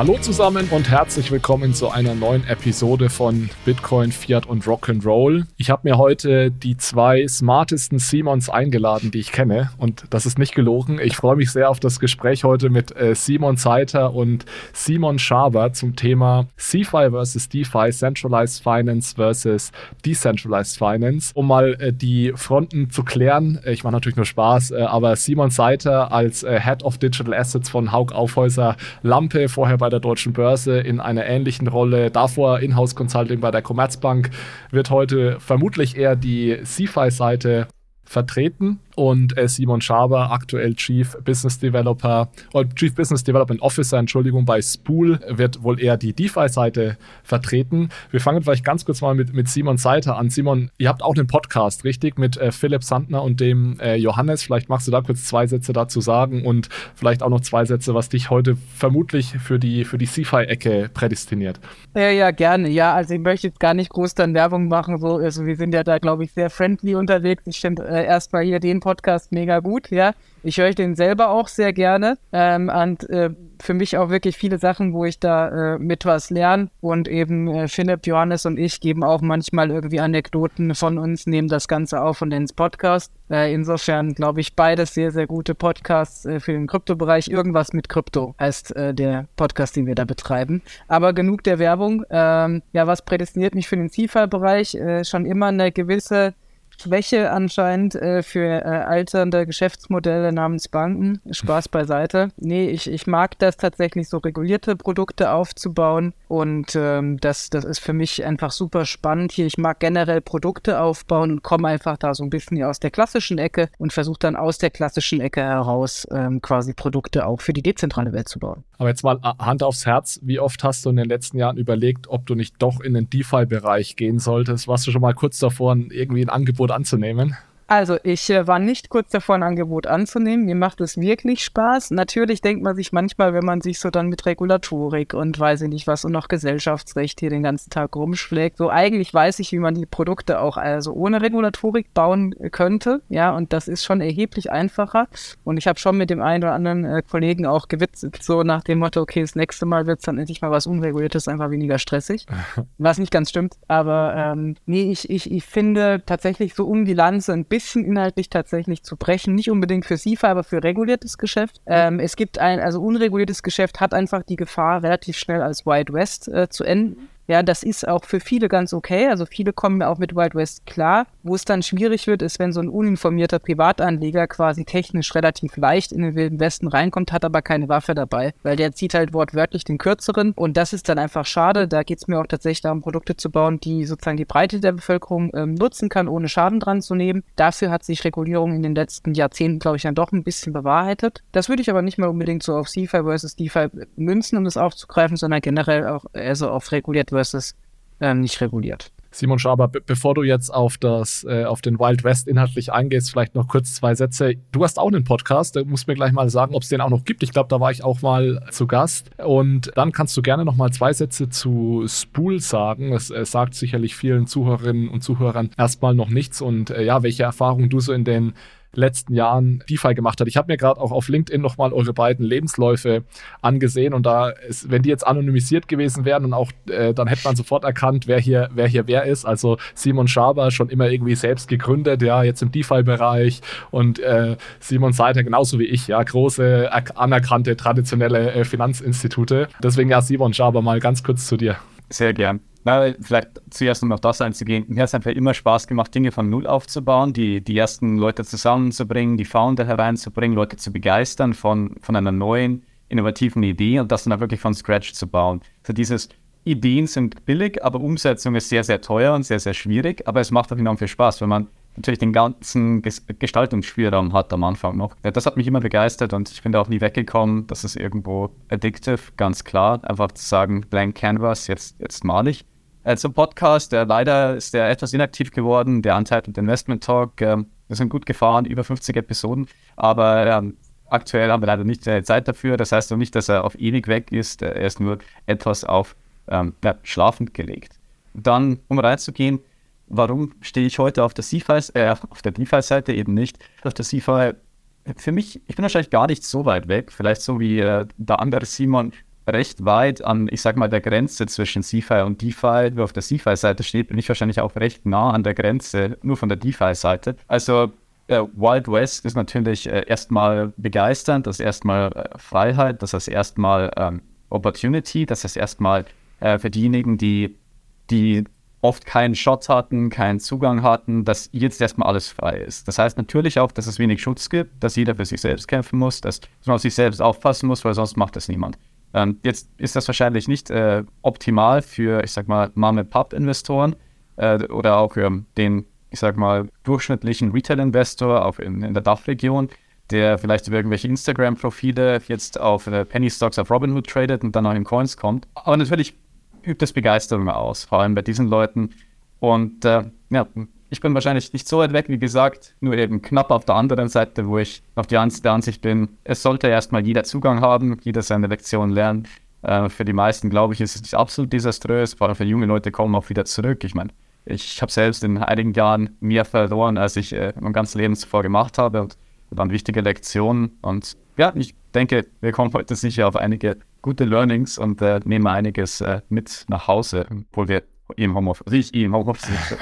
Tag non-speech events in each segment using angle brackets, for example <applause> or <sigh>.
Hallo zusammen und herzlich willkommen zu einer neuen Episode von Bitcoin, Fiat und Rock'n'Roll. Ich habe mir heute die zwei smartesten Simons eingeladen, die ich kenne und das ist nicht gelogen. Ich freue mich sehr auf das Gespräch heute mit äh, Simon Zeiter und Simon Schaber zum Thema CFI versus DeFi, Centralized Finance versus Decentralized Finance. Um mal äh, die Fronten zu klären, äh, ich mache natürlich nur Spaß, aber Simon Zeiter als Head of Digital Assets von Haug Aufhäuser Lampe, vorher bei der Deutschen Börse in einer ähnlichen Rolle. Davor Inhouse Consulting bei der Commerzbank wird heute vermutlich eher die CFI-Seite vertreten und äh, Simon Schaber, aktuell Chief Business Developer oder äh, Chief Business Development Officer, Entschuldigung, bei Spool, wird wohl eher die DeFi-Seite vertreten. Wir fangen vielleicht ganz kurz mal mit, mit Simon Seiter an. Simon, ihr habt auch einen Podcast, richtig, mit äh, Philipp Sandner und dem äh, Johannes. Vielleicht magst du da kurz zwei Sätze dazu sagen und vielleicht auch noch zwei Sätze, was dich heute vermutlich für die, für die CFI-Ecke prädestiniert. Ja, ja, gerne. Ja, also ich möchte jetzt gar nicht groß dann Werbung machen. So, also wir sind ja da, glaube ich, sehr friendly unterwegs. Ich finde äh, erstmal hier den Podcast Podcast mega gut, ja. Ich höre den selber auch sehr gerne ähm, und äh, für mich auch wirklich viele Sachen, wo ich da äh, mit was lerne und eben äh, Philipp, Johannes und ich geben auch manchmal irgendwie Anekdoten von uns, nehmen das Ganze auf und ins Podcast. Äh, insofern glaube ich beides sehr, sehr gute Podcasts äh, für den Kryptobereich. Irgendwas mit Krypto heißt äh, der Podcast, den wir da betreiben. Aber genug der Werbung. Ähm, ja, was prädestiniert mich für den CIFA-Bereich? Äh, schon immer eine gewisse Schwäche anscheinend äh, für äh, alternde Geschäftsmodelle namens Banken. Spaß beiseite. Nee, ich, ich mag das tatsächlich, so regulierte Produkte aufzubauen. Und ähm, das, das ist für mich einfach super spannend hier. Ich mag generell Produkte aufbauen und komme einfach da so ein bisschen aus der klassischen Ecke und versuche dann aus der klassischen Ecke heraus ähm, quasi Produkte auch für die dezentrale Welt zu bauen. Aber jetzt mal äh, Hand aufs Herz, wie oft hast du in den letzten Jahren überlegt, ob du nicht doch in den DeFi-Bereich gehen solltest? Warst du schon mal kurz davor, irgendwie ein Angebot anzunehmen? Also, ich äh, war nicht kurz davor, ein Angebot anzunehmen. Mir macht es wirklich Spaß. Natürlich denkt man sich manchmal, wenn man sich so dann mit Regulatorik und weiß ich nicht was und noch Gesellschaftsrecht hier den ganzen Tag rumschlägt. So, eigentlich weiß ich, wie man die Produkte auch also ohne Regulatorik bauen könnte. Ja, und das ist schon erheblich einfacher. Und ich habe schon mit dem einen oder anderen äh, Kollegen auch gewitzelt, so nach dem Motto, okay, das nächste Mal wird es dann endlich mal was Unreguliertes, einfach weniger stressig. <laughs> was nicht ganz stimmt. Aber ähm, nee, ich, ich, ich finde tatsächlich so um die Lanze ein bisschen bisschen inhaltlich tatsächlich zu brechen. Nicht unbedingt für SIFA, aber für reguliertes Geschäft. Ähm, es gibt ein, also unreguliertes Geschäft hat einfach die Gefahr, relativ schnell als Wild West äh, zu enden. Ja, das ist auch für viele ganz okay. Also viele kommen auch mit Wild West klar. Wo es dann schwierig wird, ist, wenn so ein uninformierter Privatanleger quasi technisch relativ leicht in den Wilden Westen reinkommt, hat aber keine Waffe dabei, weil der zieht halt wortwörtlich den kürzeren. Und das ist dann einfach schade. Da geht es mir auch tatsächlich darum, Produkte zu bauen, die sozusagen die Breite der Bevölkerung ähm, nutzen kann, ohne Schaden dran zu nehmen. Dafür hat sich Regulierung in den letzten Jahrzehnten, glaube ich, dann doch ein bisschen bewahrheitet. Das würde ich aber nicht mal unbedingt so auf CFI versus DeFi münzen, um das aufzugreifen, sondern generell auch eher so auf reguliert versus ähm, nicht reguliert. Simon Schaber, bevor du jetzt auf das, äh, auf den Wild West inhaltlich eingehst, vielleicht noch kurz zwei Sätze. Du hast auch einen Podcast, du musst mir gleich mal sagen, ob es den auch noch gibt. Ich glaube, da war ich auch mal zu Gast. Und dann kannst du gerne noch mal zwei Sätze zu Spool sagen. Das äh, sagt sicherlich vielen Zuhörerinnen und Zuhörern erstmal noch nichts. Und äh, ja, welche Erfahrungen du so in den letzten Jahren DeFi gemacht hat. Ich habe mir gerade auch auf LinkedIn nochmal eure beiden Lebensläufe angesehen und da ist, wenn die jetzt anonymisiert gewesen wären und auch, äh, dann hätte man sofort erkannt, wer hier, wer hier wer ist. Also Simon Schaber schon immer irgendwie selbst gegründet, ja, jetzt im DeFi-Bereich und äh, Simon Seiter genauso wie ich, ja, große, anerkannte, traditionelle äh, Finanzinstitute. Deswegen ja, Simon Schaber, mal ganz kurz zu dir. Sehr gern. Na, vielleicht zuerst um auf das einzugehen. Mir hat es einfach immer Spaß gemacht, Dinge von Null aufzubauen, die, die ersten Leute zusammenzubringen, die Founder hereinzubringen, Leute zu begeistern von, von einer neuen, innovativen Idee und das dann auch wirklich von Scratch zu bauen. Also dieses Ideen sind billig, aber Umsetzung ist sehr, sehr teuer und sehr, sehr schwierig, aber es macht auch enorm viel Spaß, wenn man natürlich den ganzen Gestaltungsspielraum hat am Anfang noch. Ja, das hat mich immer begeistert und ich bin da auch nie weggekommen. Das ist irgendwo addictive, ganz klar. Einfach zu sagen, blank canvas, jetzt, jetzt mal ich. Äh, zum Podcast, der leider ist der etwas inaktiv geworden, der Untitled Investment Talk. Ähm, wir sind gut gefahren, über 50 Episoden, aber ähm, aktuell haben wir leider nicht äh, Zeit dafür. Das heißt auch nicht, dass er auf ewig weg ist. Er ist nur etwas auf ähm, ja, schlafend gelegt. Dann, um reinzugehen, warum stehe ich heute auf der CFI, äh, auf der DeFi-Seite eben nicht? Auf der CFI, für mich, ich bin wahrscheinlich gar nicht so weit weg, vielleicht so wie äh, der andere Simon recht weit an, ich sag mal, der Grenze zwischen CFI und DeFi. Wer auf der CFI-Seite steht, bin ich wahrscheinlich auch recht nah an der Grenze, nur von der DeFi-Seite. Also äh, Wild West ist natürlich äh, erstmal begeisternd, das ist erstmal äh, Freiheit, das ist erstmal ähm, Opportunity, das ist erstmal äh, für diejenigen, die, die oft keinen Shot hatten, keinen Zugang hatten, dass jetzt erstmal alles frei ist. Das heißt natürlich auch, dass es wenig Schutz gibt, dass jeder für sich selbst kämpfen muss, dass man auf sich selbst aufpassen muss, weil sonst macht das niemand. Ähm, jetzt ist das wahrscheinlich nicht äh, optimal für, ich sag mal, Mom-and-Pop-Investoren äh, oder auch für den, ich sag mal, durchschnittlichen Retail-Investor auch in, in der Dachregion, der vielleicht über irgendwelche Instagram-Profile jetzt auf äh, Penny Stocks auf Robinhood tradet und dann auch in Coins kommt. Aber natürlich übt es Begeisterung aus, vor allem bei diesen Leuten. Und äh, ja, ich bin wahrscheinlich nicht so weit weg, wie gesagt, nur eben knapp auf der anderen Seite, wo ich auf die An der Ansicht bin, es sollte erstmal jeder Zugang haben, jeder seine Lektion lernen. Äh, für die meisten, glaube ich, ist es absolut desaströs, vor allem für junge Leute kommen auch wieder zurück. Ich meine, ich habe selbst in einigen Jahren mehr verloren, als ich äh, mein ganzes Leben zuvor gemacht habe und waren wichtige Lektionen. Und ja, ich denke, wir kommen heute sicher auf einige gute Learnings und äh, nehmen einiges äh, mit nach Hause, obwohl wir im Homeoffice, ich im Homeoffice <laughs>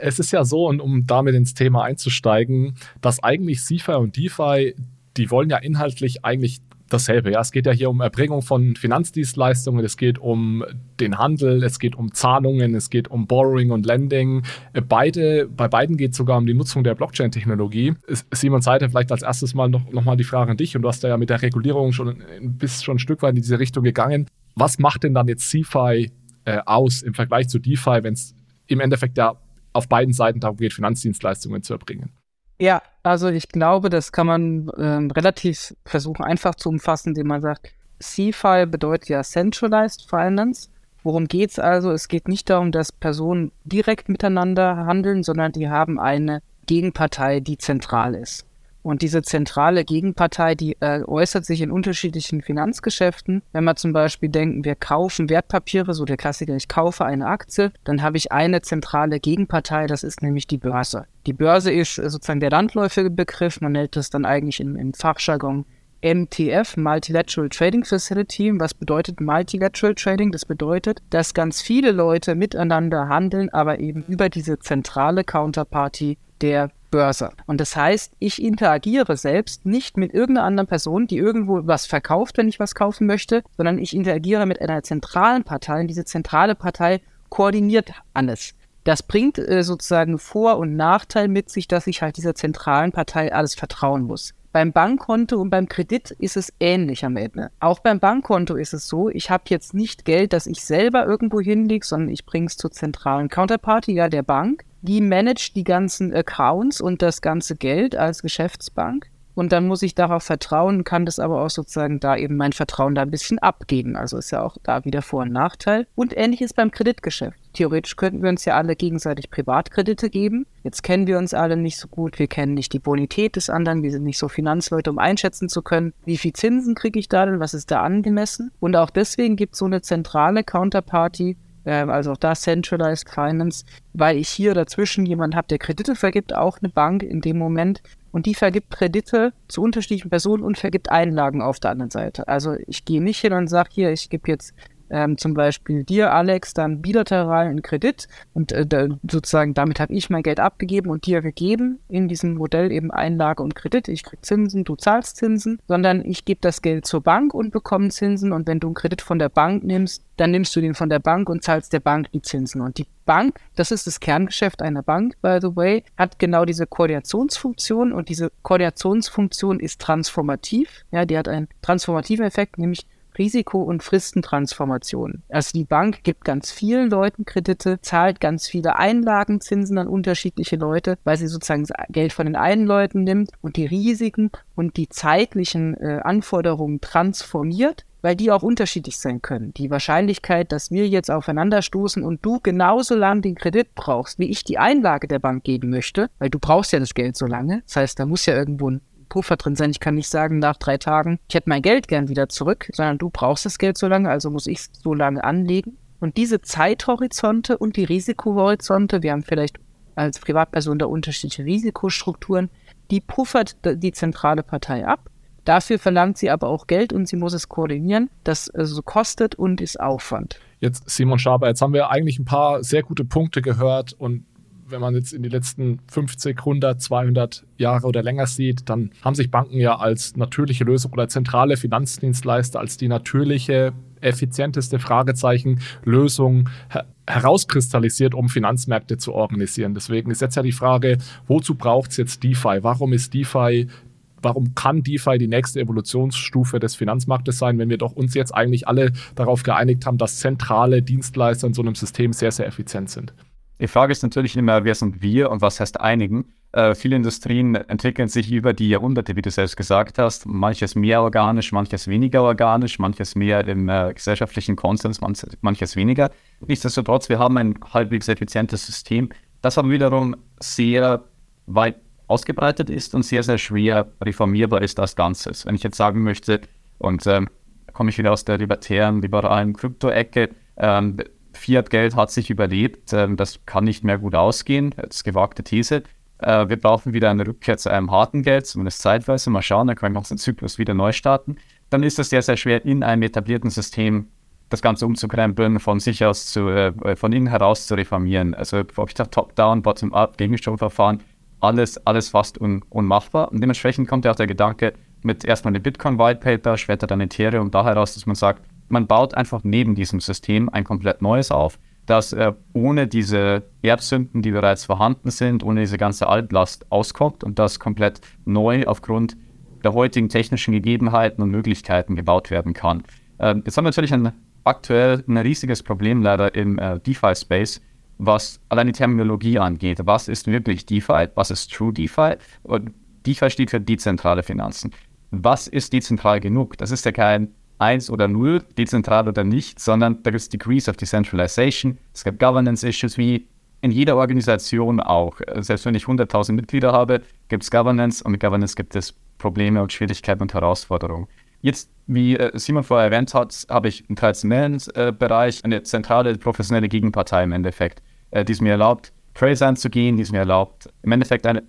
Es ist ja so, und um damit ins Thema einzusteigen, dass eigentlich CFI und DeFi, die wollen ja inhaltlich eigentlich dasselbe. Ja, es geht ja hier um Erbringung von Finanzdienstleistungen, es geht um den Handel, es geht um Zahlungen, es geht um Borrowing und Lending. Beide, bei beiden geht es sogar um die Nutzung der Blockchain-Technologie. Simon Seite, vielleicht als erstes mal noch, noch mal die Frage an dich und du hast ja mit der Regulierung schon bist schon ein Stück weit in diese Richtung gegangen. Was macht denn dann jetzt CFI äh, aus im Vergleich zu DeFi, wenn es im Endeffekt ja auf beiden Seiten darum geht, Finanzdienstleistungen zu erbringen? Ja, also ich glaube, das kann man ähm, relativ versuchen einfach zu umfassen, indem man sagt, CFI bedeutet ja Centralized Finance. Worum geht es also? Es geht nicht darum, dass Personen direkt miteinander handeln, sondern die haben eine Gegenpartei, die zentral ist. Und diese zentrale Gegenpartei, die äh, äußert sich in unterschiedlichen Finanzgeschäften. Wenn wir zum Beispiel denken, wir kaufen Wertpapiere, so der Klassiker, ich kaufe eine Aktie, dann habe ich eine zentrale Gegenpartei, das ist nämlich die Börse. Die Börse ist äh, sozusagen der landläufige Begriff, man nennt es dann eigentlich im, im Fachjargon MTF, Multilateral Trading Facility. Was bedeutet Multilateral Trading? Das bedeutet, dass ganz viele Leute miteinander handeln, aber eben über diese zentrale Counterparty der Börse. Und das heißt, ich interagiere selbst nicht mit irgendeiner anderen Person, die irgendwo was verkauft, wenn ich was kaufen möchte, sondern ich interagiere mit einer zentralen Partei und diese zentrale Partei koordiniert alles. Das bringt äh, sozusagen Vor- und Nachteil mit sich, dass ich halt dieser zentralen Partei alles vertrauen muss. Beim Bankkonto und beim Kredit ist es ähnlich am Ende. Auch beim Bankkonto ist es so, ich habe jetzt nicht Geld, das ich selber irgendwo hinlege, sondern ich bringe es zur zentralen Counterparty, ja, der Bank die managt die ganzen Accounts und das ganze Geld als Geschäftsbank. Und dann muss ich darauf vertrauen, kann das aber auch sozusagen da eben mein Vertrauen da ein bisschen abgeben. Also ist ja auch da wieder Vor- und Nachteil. Und ähnliches beim Kreditgeschäft. Theoretisch könnten wir uns ja alle gegenseitig Privatkredite geben. Jetzt kennen wir uns alle nicht so gut. Wir kennen nicht die Bonität des anderen. Wir sind nicht so Finanzleute, um einschätzen zu können, wie viel Zinsen kriege ich da denn, was ist da angemessen. Und auch deswegen gibt es so eine zentrale Counterparty, also auch da Centralized Finance, weil ich hier dazwischen jemanden habe, der Kredite vergibt, auch eine Bank in dem Moment. Und die vergibt Kredite zu unterschiedlichen Personen und vergibt Einlagen auf der anderen Seite. Also ich gehe nicht hin und sage hier, ich gebe jetzt ähm, zum Beispiel dir, Alex, dann bilateral einen Kredit und äh, da, sozusagen damit habe ich mein Geld abgegeben und dir gegeben in diesem Modell eben Einlage und Kredit. Ich krieg Zinsen, du zahlst Zinsen, sondern ich gebe das Geld zur Bank und bekomme Zinsen und wenn du einen Kredit von der Bank nimmst, dann nimmst du den von der Bank und zahlst der Bank die Zinsen. Und die Bank, das ist das Kerngeschäft einer Bank, by the way, hat genau diese Koordinationsfunktion und diese Koordinationsfunktion ist transformativ. Ja, die hat einen transformativen Effekt, nämlich Risiko- und Fristentransformation. Also die Bank gibt ganz vielen Leuten Kredite, zahlt ganz viele Einlagenzinsen an unterschiedliche Leute, weil sie sozusagen Geld von den einen Leuten nimmt und die Risiken und die zeitlichen äh, Anforderungen transformiert weil die auch unterschiedlich sein können. Die Wahrscheinlichkeit, dass wir jetzt aufeinanderstoßen und du genauso lang den Kredit brauchst, wie ich die Einlage der Bank geben möchte, weil du brauchst ja das Geld so lange. Das heißt, da muss ja irgendwo ein Puffer drin sein. Ich kann nicht sagen nach drei Tagen, ich hätte mein Geld gern wieder zurück, sondern du brauchst das Geld so lange, also muss ich es so lange anlegen. Und diese Zeithorizonte und die Risikohorizonte, wir haben vielleicht als Privatperson da unterschiedliche Risikostrukturen, die puffert die zentrale Partei ab Dafür verlangt sie aber auch Geld und sie muss es koordinieren. Das also kostet und ist Aufwand. Jetzt, Simon Schaber, jetzt haben wir eigentlich ein paar sehr gute Punkte gehört und wenn man jetzt in die letzten 50, 100, 200 Jahre oder länger sieht, dann haben sich Banken ja als natürliche Lösung oder zentrale Finanzdienstleister als die natürliche, effizienteste Fragezeichen Lösung her herauskristallisiert, um Finanzmärkte zu organisieren. Deswegen ist jetzt ja die Frage, wozu braucht es jetzt DeFi? Warum ist DeFi warum kann DeFi die nächste Evolutionsstufe des Finanzmarktes sein, wenn wir doch uns jetzt eigentlich alle darauf geeinigt haben, dass zentrale Dienstleister in so einem System sehr, sehr effizient sind? Die Frage ist natürlich immer, wer sind wir und was heißt einigen? Äh, viele Industrien entwickeln sich über die Jahrhunderte, wie du selbst gesagt hast. Manches mehr organisch, manches weniger organisch, manches mehr im äh, gesellschaftlichen Konsens, manches, weniger. Nichtsdestotrotz, wir haben ein halbwegs effizientes System, das aber wiederum sehr weit ausgebreitet ist und sehr, sehr schwer reformierbar ist als Ganzes. Wenn ich jetzt sagen möchte, und ähm, komme ich wieder aus der libertären, liberalen Krypto-Ecke, ähm, Fiat-Geld hat sich überlebt, ähm, das kann nicht mehr gut ausgehen, das ist gewagte These. Äh, wir brauchen wieder eine Rückkehr zu einem harten Geld, zumindest zeitweise. Mal schauen, dann können wir uns den Zyklus wieder neu starten. Dann ist es sehr, sehr schwer, in einem etablierten System das Ganze umzukrempeln, von sich aus zu, äh, von innen heraus zu reformieren. Also ob ich da Top-Down, Bottom-Up, Gegenstromverfahren, alles, alles fast un, unmachbar. Und dementsprechend kommt ja auch der Gedanke mit erstmal dem Bitcoin White Paper, später dann Ethereum, da heraus, dass man sagt, man baut einfach neben diesem System ein komplett neues auf, das äh, ohne diese Erbsünden, die bereits vorhanden sind, ohne diese ganze Altlast auskommt und das komplett neu aufgrund der heutigen technischen Gegebenheiten und Möglichkeiten gebaut werden kann. Äh, jetzt haben wir natürlich ein, aktuell ein riesiges Problem leider im äh, DeFi-Space, was allein die Terminologie angeht. Was ist wirklich DeFi? Was ist True DeFi? Und DeFi steht für dezentrale Finanzen. Was ist dezentral genug? Das ist ja kein 1 oder 0, dezentral oder nicht, sondern da gibt es Degrees of Decentralization. Es gibt Governance-Issues wie in jeder Organisation auch. Selbst wenn ich 100.000 Mitglieder habe, gibt es Governance und mit Governance gibt es Probleme und Schwierigkeiten und Herausforderungen. Jetzt, wie äh, Simon vorher erwähnt hat, habe ich im traditionellen äh, Bereich eine zentrale professionelle Gegenpartei im Endeffekt, äh, die es mir erlaubt, Trails anzugehen, die es mir erlaubt, im Endeffekt eine,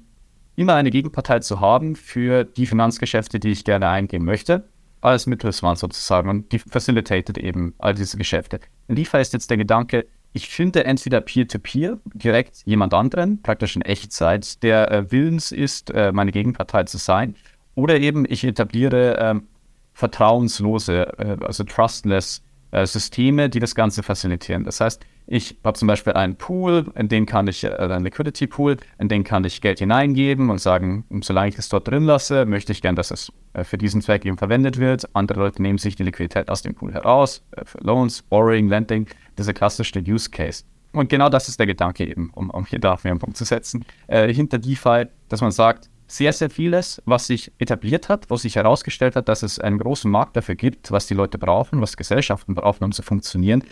immer eine Gegenpartei zu haben für die Finanzgeschäfte, die ich gerne eingehen möchte als Mittelsmann sozusagen und die facilitated eben all diese Geschäfte. DeFi ist jetzt der Gedanke, ich finde entweder Peer-to-Peer, -peer, direkt jemand anderen, praktisch in Echtzeit, der äh, willens ist, äh, meine Gegenpartei zu sein, oder eben ich etabliere äh, vertrauenslose, also trustless äh, Systeme, die das Ganze facilitieren. Das heißt, ich habe zum Beispiel einen Pool, in den kann ich, äh, einen Liquidity Pool, in den kann ich Geld hineingeben und sagen, solange ich es dort drin lasse, möchte ich gern, dass es äh, für diesen Zweck eben verwendet wird. Andere Leute nehmen sich die Liquidität aus dem Pool heraus, äh, für Loans, Borrowing, Lending, dieser klassische Use Case. Und genau das ist der Gedanke eben, um, um hier dafür einen Punkt zu setzen, äh, hinter DeFi, dass man sagt, sehr, sehr vieles, was sich etabliert hat, wo sich herausgestellt hat, dass es einen großen Markt dafür gibt, was die Leute brauchen, was Gesellschaften brauchen, um zu funktionieren,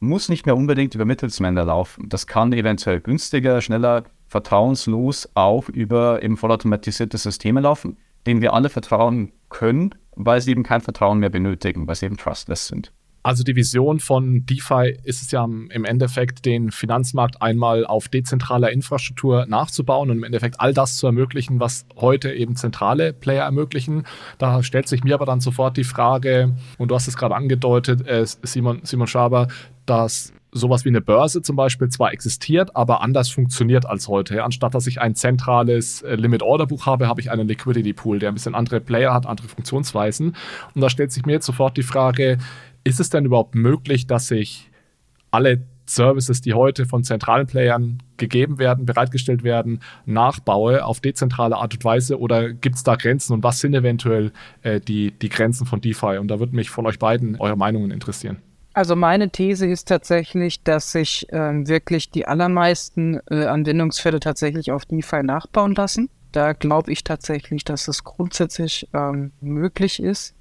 muss nicht mehr unbedingt über Mittelsmänner laufen. Das kann eventuell günstiger, schneller, vertrauenslos auch über eben vollautomatisierte Systeme laufen, denen wir alle vertrauen können, weil sie eben kein Vertrauen mehr benötigen, weil sie eben trustless sind. Also die Vision von DeFi ist es ja im Endeffekt, den Finanzmarkt einmal auf dezentraler Infrastruktur nachzubauen und im Endeffekt all das zu ermöglichen, was heute eben zentrale Player ermöglichen. Da stellt sich mir aber dann sofort die Frage, und du hast es gerade angedeutet, äh, Simon, Simon Schaber, dass sowas wie eine Börse zum Beispiel zwar existiert, aber anders funktioniert als heute. Anstatt dass ich ein zentrales äh, Limit-Order-Buch habe, habe ich einen Liquidity-Pool, der ein bisschen andere Player hat, andere Funktionsweisen. Und da stellt sich mir jetzt sofort die Frage, ist es denn überhaupt möglich, dass ich alle Services, die heute von zentralen Playern gegeben werden, bereitgestellt werden, nachbaue auf dezentrale Art und Weise oder gibt es da Grenzen und was sind eventuell äh, die, die Grenzen von DeFi? Und da würde mich von euch beiden eure Meinungen interessieren. Also meine These ist tatsächlich, dass sich ähm, wirklich die allermeisten äh, Anwendungsfälle tatsächlich auf DeFi nachbauen lassen. Da glaube ich tatsächlich, dass es grundsätzlich ähm, möglich ist.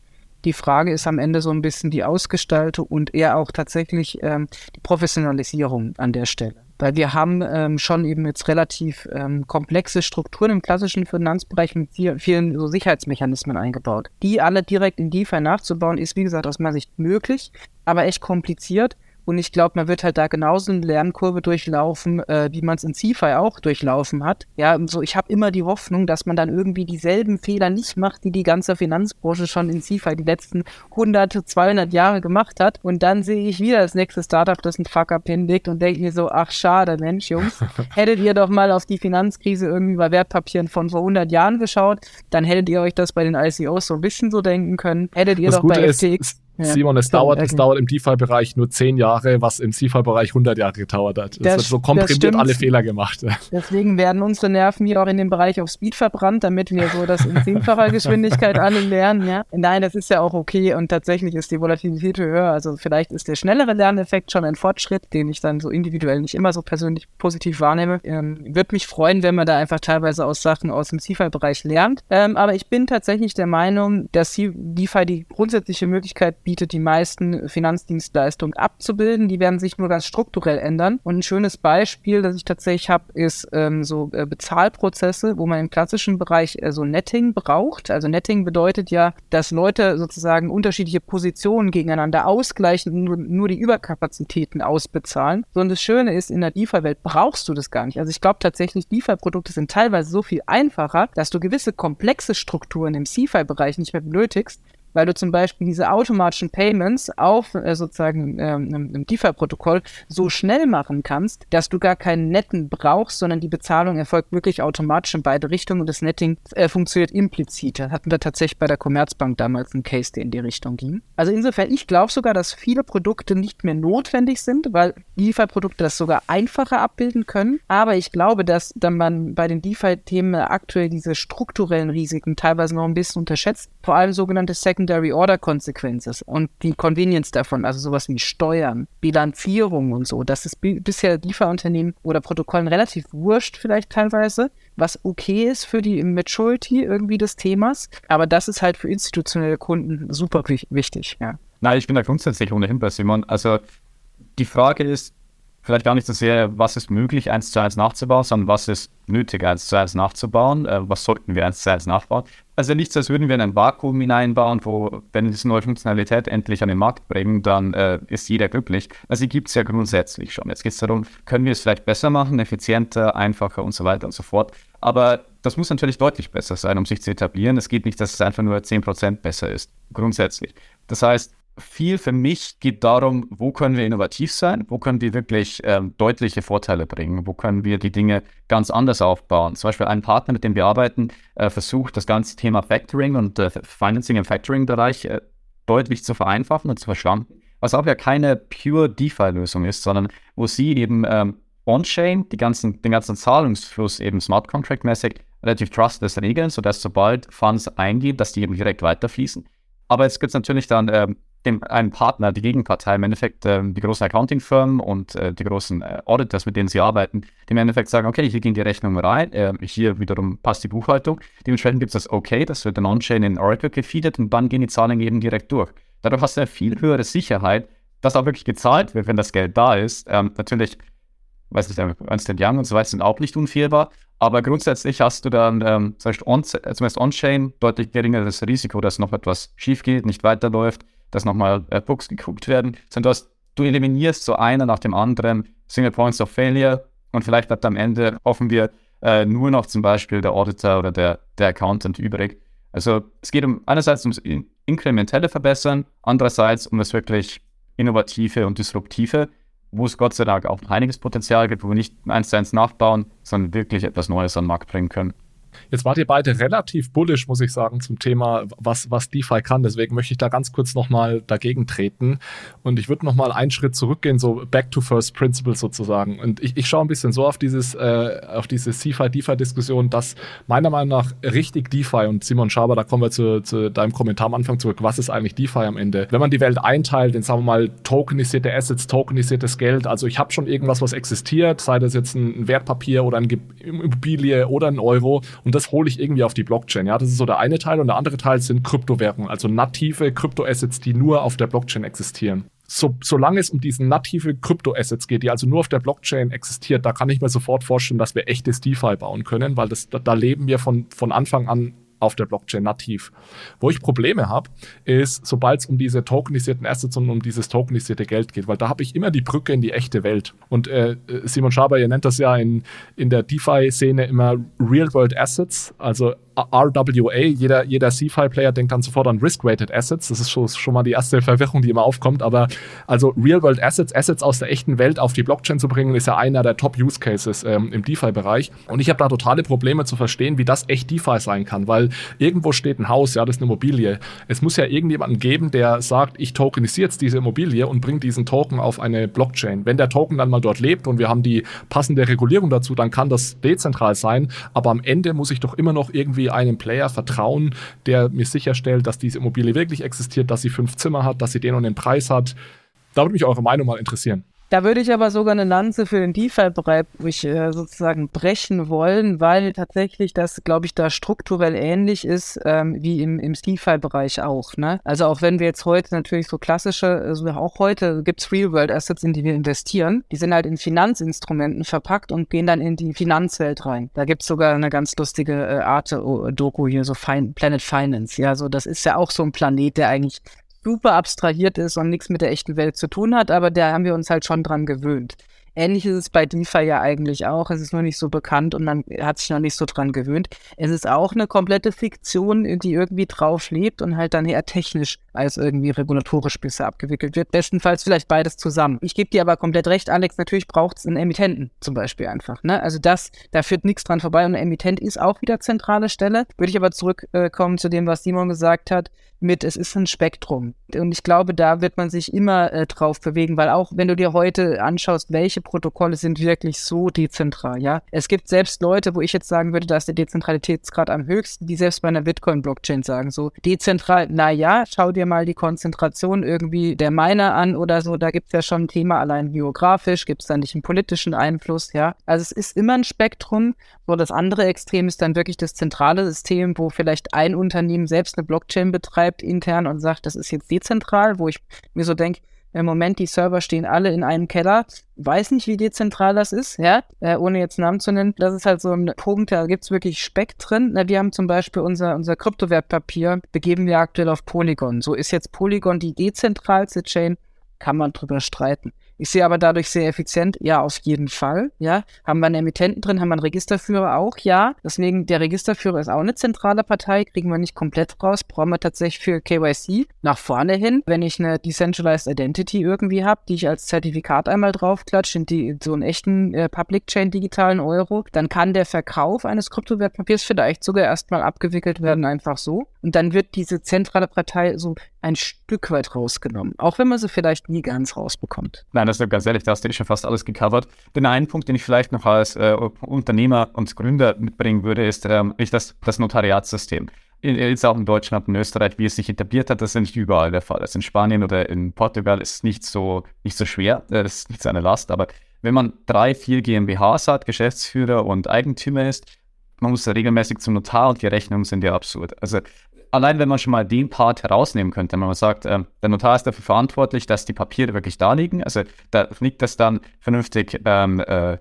Die Frage ist am Ende so ein bisschen die Ausgestaltung und eher auch tatsächlich ähm, die Professionalisierung an der Stelle. Weil wir haben ähm, schon eben jetzt relativ ähm, komplexe Strukturen im klassischen Finanzbereich mit viel, vielen so Sicherheitsmechanismen eingebaut. Die alle direkt in DeFi nachzubauen, ist wie gesagt aus meiner Sicht möglich, aber echt kompliziert Und ich glaube, man wird halt da genauso eine Lernkurve durchlaufen, äh, wie man es in CFI auch durchlaufen hat. Ja, so ich habe immer die Hoffnung, dass man dann irgendwie dieselben Fehler nicht macht, die die ganze Finanzbranche schon in CFI die letzten 100, 200 Jahre gemacht hat. Und dann sehe ich wieder das nächste Startup, das ein Fuck-up hinlegt und denke mir so, ach schade, Mensch, Jungs, <laughs> hättet ihr doch mal auf die Finanzkrise irgendwie bei Wertpapieren von vor 100 Jahren geschaut, dann hättet ihr euch das bei den ICOs so ein bisschen so denken können. Hättet ihr das doch Gute bei FTX ja. Simon, es dauert, es dauert im DeFi-Bereich nur zehn Jahre, was im CeFi-Bereich 100 Jahre gedauert hat. Es Das- wird so komprimiert alle Fehler gemacht. <laughs> Deswegen werden unsere Nerven hier auch in dem Bereich auf Speed verbrannt, damit wir so das in zehnfacher Geschwindigkeit alle lernen, ja. Nein, das ist ja auch okay und tatsächlich ist die Volatilität höher. Also vielleicht ist der schnellere Lerneffekt schon ein Fortschritt, den ich dann so individuell nicht immer so persönlich positiv wahrnehme. Ähm, Würde mich freuen, wenn man da einfach teilweise aus Sachen aus dem CFI-Bereich lernt. Ähm, aber ich bin tatsächlich der Meinung, dass DeFi die grundsätzliche Möglichkeit bietet, die meisten Finanzdienstleistungen abzubilden. Die werden sich nur ganz strukturell ändern. Und ein schönes Beispiel, das ich tatsächlich habe, ist ähm, so äh, Bezahlprozesse, wo man im klassischen Bereich äh, so Netting braucht. Also Netting bedeutet ja, dass Leute sozusagen unterschiedliche Positionen gegeneinander ausgleichen und nur, nur die Überkapazitäten ausbezahlen. So, und das Schöne ist, in der DeFi-Welt brauchst du das gar nicht. Also ich glaube tatsächlich, DeFi-Produkte sind teilweise so viel einfacher, dass du gewisse komplexe Strukturen im CeFi-Bereich nicht mehr benötigst, weil du zum Beispiel diese automatischen Payments auf äh, sozusagen ähm, einem, einem DeFi-Protokoll so schnell machen kannst, dass du gar keinen Netten brauchst, sondern die Bezahlung erfolgt wirklich automatisch in beide Richtungen und das Netting äh, funktioniert implizit. Da hatten wir tatsächlich bei der Commerzbank damals einen Case, der in die Richtung ging. Also insofern, ich glaube sogar, dass viele Produkte nicht mehr notwendig sind, weil DeFi-Produkte das sogar einfacher abbilden können. Aber ich glaube, dass dann man bei den DeFi-Themen aktuell diese strukturellen Risiken teilweise noch ein bisschen unterschätzt. Vor allem sogenannte Secondary Order Consequences und die Convenience davon, also sowas wie Steuern, Bilanzierung und so. Das ist bi bisher DeFi-Unternehmen oder Protokollen relativ wurscht vielleicht teilweise, was okay ist für die Maturity irgendwie des Themas. Aber das ist halt für institutionelle Kunden super wich- wichtig, ja. Nein, ich bin da grundsätzlich ohnehin bei Simon. Also die Frage ist vielleicht gar nicht so sehr, was ist möglich, eins zu eins nachzubauen, sondern was ist nötig, eins zu eins nachzubauen, äh, was sollten wir eins zu eins nachbauen. Also nicht so, als würden wir in ein Vakuum hineinbauen, wo, wenn wir diese neue Funktionalität endlich an den Markt bringen, dann äh, ist jeder glücklich. Also die gibt es ja grundsätzlich schon. Jetzt geht es darum, können wir es vielleicht besser machen, effizienter, einfacher und so weiter und so fort. Aber das muss natürlich deutlich besser sein, um sich zu etablieren. Es geht nicht, dass es einfach nur 10% besser ist, grundsätzlich. Das heißt, viel für mich geht darum, wo können wir innovativ sein, wo können wir wirklich ähm, deutliche Vorteile bringen, wo können wir die Dinge ganz anders aufbauen. Zum Beispiel ein Partner, mit dem wir arbeiten, äh, versucht das ganze Thema Factoring und äh, Financing im Factoring-Bereich äh, deutlich zu vereinfachen und zu verschlanken, was auch ja keine pure DeFi-Lösung ist, sondern wo sie eben ähm, on-chain den ganzen Zahlungsfluss eben Smart Contract-mäßig relativ trustless regeln, sodass sobald Funds eingehen, dass die eben direkt weiterfließen. Aber jetzt gibt es natürlich dann ähm, dem, einen Partner, die Gegenpartei, im Endeffekt ähm, die großen Accounting-Firmen und äh, die großen äh, Auditors, mit denen sie arbeiten, die im Endeffekt sagen, okay, hier gehen die Rechnungen rein, äh, hier wiederum passt die Buchhaltung. Dementsprechend gibt es das Okay, das wird dann on-chain in Oracle gefeedet und dann gehen die Zahlungen eben direkt durch. Dadurch hast du eine viel höhere Sicherheit, dass auch wirklich gezahlt wird, wenn das Geld da ist. Ähm, natürlich, weiß nicht, Ernst Young und so weiter sind auch nicht unfehlbar, aber grundsätzlich hast du dann ähm, äh, zumindest on-chain deutlich geringeres Risiko, dass noch etwas schief geht, nicht weiterläuft, dass nochmal äh, Books geguckt werden, sondern du, hast, du eliminierst so einer nach dem anderen Single Points of Failure und vielleicht bleibt am Ende, hoffen wir, äh, nur noch zum Beispiel der Auditor oder der, der Accountant übrig. Also es geht um einerseits ums in- inkrementelle Verbessern, andererseits um das wirklich innovative und disruptive, wo es Gott sei Dank auch einiges Potenzial gibt, wo wir nicht eins zu eins nachbauen, sondern wirklich etwas Neues an den Markt bringen können. Jetzt wart ihr beide relativ bullish, muss ich sagen, zum Thema, was, was DeFi kann. Deswegen möchte ich da ganz kurz nochmal dagegen treten. Und ich würde nochmal einen Schritt zurückgehen, so back to first principles sozusagen. Und ich, ich schaue ein bisschen so auf dieses, äh, auf diese CFI-DeFi-Diskussion, dass meiner Meinung nach richtig DeFi und Simon Schaber, da kommen wir zu, zu deinem Kommentar am Anfang zurück. Was ist eigentlich DeFi am Ende? Wenn man die Welt einteilt in, sagen wir mal, tokenisierte Assets, tokenisiertes Geld, also ich habe schon irgendwas, was existiert, sei das jetzt ein Wertpapier oder eine Immobilie oder ein Euro und das hole ich irgendwie auf die Blockchain. Ja, das ist so der eine Teil und der andere Teil sind Kryptowährungen, also native Kryptoassets, die nur auf der Blockchain existieren. So, solange es um diese native Kryptoassets geht, die also nur auf der Blockchain existiert, da kann ich mir sofort vorstellen, dass wir echtes DeFi bauen können, weil das, da, da leben wir von, von Anfang an auf der Blockchain nativ. Wo ich Probleme habe, ist, sobald es um diese tokenisierten Assets und um dieses tokenisierte Geld geht, weil da habe ich immer die Brücke in die echte Welt. Und äh, Simon Schaber, ihr nennt das ja in, in der DeFi-Szene immer Real-World Assets, also RWA, jeder, jeder CFI-Player denkt dann sofort an Risk-Weighted Assets. Das ist schon, schon mal die erste Verwirrung, die immer aufkommt. Aber also Real-World Assets, Assets aus der echten Welt auf die Blockchain zu bringen, ist ja einer der Top-Use-Cases ähm, im DeFi-Bereich. Und ich habe da totale Probleme zu verstehen, wie das echt DeFi sein kann, weil irgendwo steht ein Haus, ja, das ist eine Immobilie. Es muss ja irgendjemanden geben, der sagt, ich tokenisiere jetzt diese Immobilie und bringe diesen Token auf eine Blockchain. Wenn der Token dann mal dort lebt und wir haben die passende Regulierung dazu, dann kann das dezentral sein. Aber am Ende muss ich doch immer noch irgendwie irgendwie einem Player vertrauen, der mir sicherstellt, dass diese Immobilie wirklich existiert, dass sie fünf Zimmer hat, dass sie den und den Preis hat. Da würde mich eure Meinung mal interessieren. Da würde ich aber sogar eine Lanze für den DeFi-Bereich äh, sozusagen brechen wollen, weil tatsächlich das, glaube ich, da strukturell ähnlich ist ähm, wie im, im DeFi-Bereich auch. Ne? Also auch wenn wir jetzt heute natürlich so klassische, also auch heute gibt es Real-World-Assets, in die wir investieren, die sind halt in Finanzinstrumenten verpackt und gehen dann in die Finanzwelt rein. Da gibt es sogar eine ganz lustige äh, Arte-Doku hier, so fin Planet Finance. Ja, so das ist ja auch so ein Planet, der eigentlich super abstrahiert ist und nichts mit der echten Welt zu tun hat, aber da haben wir uns halt schon dran gewöhnt. Ähnlich ist es bei DeFi ja eigentlich auch. Es ist nur nicht so bekannt und man hat sich noch nicht so dran gewöhnt. Es ist auch eine komplette Fiktion, die irgendwie drauf lebt und halt dann eher technisch als irgendwie regulatorisch bisher abgewickelt wird. Bestenfalls vielleicht beides zusammen. Ich gebe dir aber komplett recht, Alex, natürlich braucht es einen Emittenten zum Beispiel einfach. Ne? Also das, da führt nichts dran vorbei und ein Emittent ist auch wieder zentrale Stelle. Würde ich aber zurückkommen zu dem, was Simon gesagt hat mit, es ist ein Spektrum. Und ich glaube, da wird man sich immer äh, drauf bewegen, weil auch wenn du dir heute anschaust, welche Protokolle sind wirklich so dezentral, ja. Es gibt selbst Leute, wo ich jetzt sagen würde, da ist der Dezentralitätsgrad am höchsten, die selbst bei einer Bitcoin-Blockchain sagen so, dezentral, na ja, schau dir mal die Konzentration irgendwie der Miner an oder so, da gibt es ja schon ein Thema allein geografisch, gibt es da nicht einen politischen Einfluss, ja. Also es ist immer ein Spektrum, wo das andere Extrem ist dann wirklich das zentrale System, wo vielleicht ein Unternehmen selbst eine Blockchain betreibt, intern und sagt, das ist jetzt dezentral, wo ich mir so denke, im Moment die Server stehen alle in einem Keller. Weiß nicht, wie dezentral das ist, ja, äh, ohne jetzt Namen zu nennen. Das ist halt so ein Punkt, da gibt es wirklich Spektren. Na, wir haben zum Beispiel unser, unser Kryptowertpapier, begeben wir aktuell auf Polygon. So ist jetzt Polygon die dezentralste Chain, kann man drüber streiten. Ich sehe aber dadurch sehr effizient, ja, auf jeden Fall, ja. Haben wir einen Emittenten drin, haben wir einen Registerführer auch, ja. Deswegen, der Registerführer ist auch eine zentrale Partei, kriegen wir nicht komplett raus, brauchen wir tatsächlich für KYC nach vorne hin. Wenn ich eine Decentralized Identity irgendwie habe, die ich als Zertifikat einmal draufklatsche, in, die, in so einen echten äh, Public Chain digitalen Euro, dann kann der Verkauf eines Kryptowertpapiers vielleicht sogar erstmal abgewickelt werden, einfach so. Und dann wird diese zentrale Partei so ein Stück weit rausgenommen, auch wenn man sie vielleicht nie ganz rausbekommt. Nein, das ist ganz ehrlich, da hast du eh schon fast alles gecovert. Den einen Punkt, den ich vielleicht noch als äh, Unternehmer und Gründer mitbringen würde, ist ähm, das, das Notariatssystem. Jetzt auch in Deutschland und Österreich, wie es sich etabliert hat, das ist nicht überall der Fall. Also in Spanien oder in Portugal ist es nicht so, nicht so schwer, äh, das ist nicht so eine Last, aber wenn man drei, vier GmbHs hat, Geschäftsführer und Eigentümer ist, man muss regelmäßig zum Notar und die Rechnungen sind ja absurd. Also allein wenn man schon mal den Part herausnehmen könnte, wenn man sagt, äh, der Notar ist dafür verantwortlich, dass die Papiere wirklich da liegen, also da liegt das dann vernünftig ähm, äh,